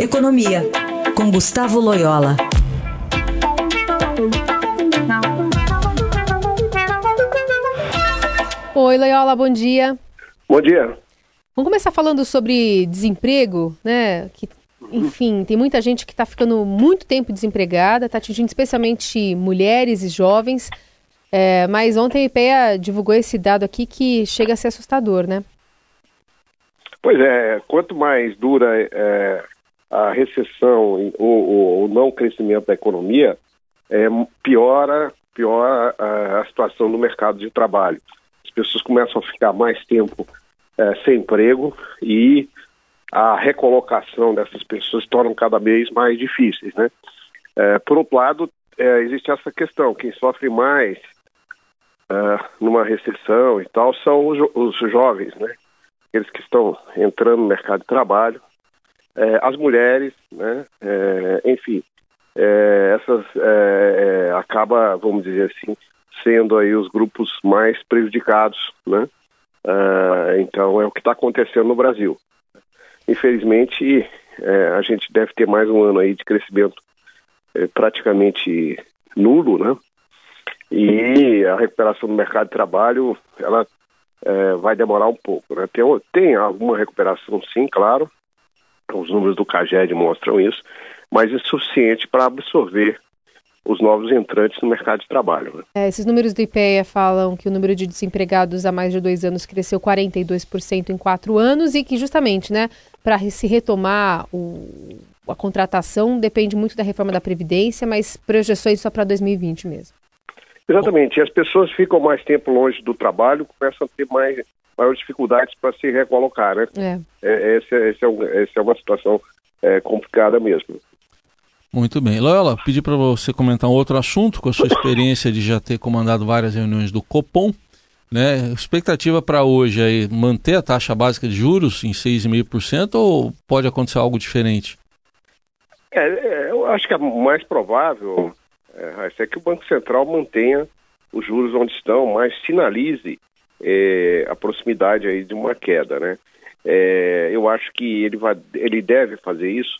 Economia, com Gustavo Loyola. Oi, Loyola, bom dia. Bom dia. Vamos começar falando sobre desemprego, né? Que, enfim, tem muita gente que está ficando muito tempo desempregada, está atingindo especialmente mulheres e jovens. É, mas ontem a IPEA divulgou esse dado aqui que chega a ser assustador, né? Pois é, quanto mais dura é, a recessão ou o não crescimento da economia, é, piora, piora a, a, situação no mercado de trabalho. As pessoas começam a ficar mais tempo é, sem emprego e a recolocação dessas pessoas torna cada vez mais difíceis, né? É, por outro lado, é, existe essa questão, quem sofre mais é, numa recessão e tal são os, os jovens, né? Aqueles que estão entrando no mercado de trabalho, é, as mulheres, né? É, enfim, é, essas é, é, acaba, vamos dizer assim, sendo aí os grupos mais prejudicados, né? É, então é o que está acontecendo no Brasil. Infelizmente, é, a gente deve ter mais um ano aí de crescimento praticamente nulo, né? E a recuperação do mercado de trabalho, ela vai demorar um pouco, né? Tem, tem alguma recuperação, sim, claro, os números do CAGED mostram isso, mas insuficiente para absorver os novos entrantes no mercado de trabalho. Né? É, esses números do IPEA falam que o número de desempregados há mais de dois anos cresceu 42% em quatro anos e que justamente, né, para se retomar o, a contratação depende muito da reforma da Previdência, mas projeções só para 2020 mesmo. Exatamente, e as pessoas ficam mais tempo longe do trabalho, começam a ter mais maiores dificuldades para se recolocar, né? É. É, essa, essa, é, um, essa é uma situação é, complicada mesmo. Muito bem. Loyola, pedi para você comentar um outro assunto com a sua experiência de já ter comandado várias reuniões do Copom. Né? Expectativa para hoje é manter a taxa básica de juros em 6,5% ou pode acontecer algo diferente? É, é, eu acho que é mais provável é, é que o Banco Central mantenha os juros onde estão, mas sinalize é, a proximidade aí de uma queda, né? É, eu acho que ele, vai, ele deve fazer isso,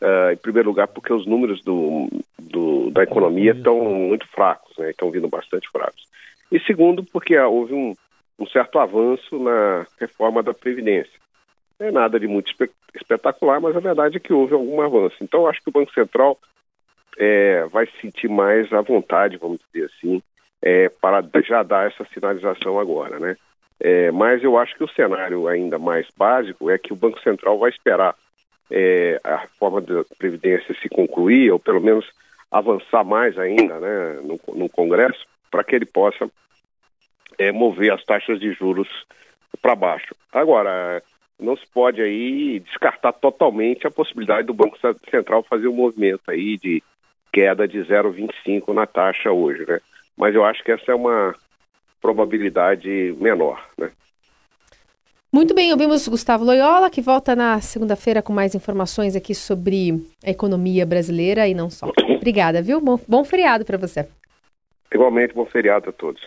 uh, em primeiro lugar, porque os números do, do da economia estão muito fracos, né? Estão vindo bastante fracos. E segundo, porque houve um, um certo avanço na reforma da Previdência. Não é nada de muito espe espetacular, mas a verdade é que houve algum avanço. Então, acho que o Banco Central é, vai se sentir mais à vontade, vamos dizer assim, é, para já dar essa sinalização agora, né? É, mas eu acho que o cenário ainda mais básico é que o Banco Central vai esperar é, a reforma da Previdência se concluir, ou pelo menos avançar mais ainda né, no, no Congresso, para que ele possa é, mover as taxas de juros para baixo. Agora, não se pode aí descartar totalmente a possibilidade do Banco Central fazer um movimento aí de queda de 0,25 na taxa hoje, né? Mas eu acho que essa é uma probabilidade menor, né? Muito bem, ouvimos Gustavo Loyola, que volta na segunda-feira com mais informações aqui sobre a economia brasileira e não só. Obrigada, viu? Bom, bom feriado para você. Igualmente, bom feriado a todos.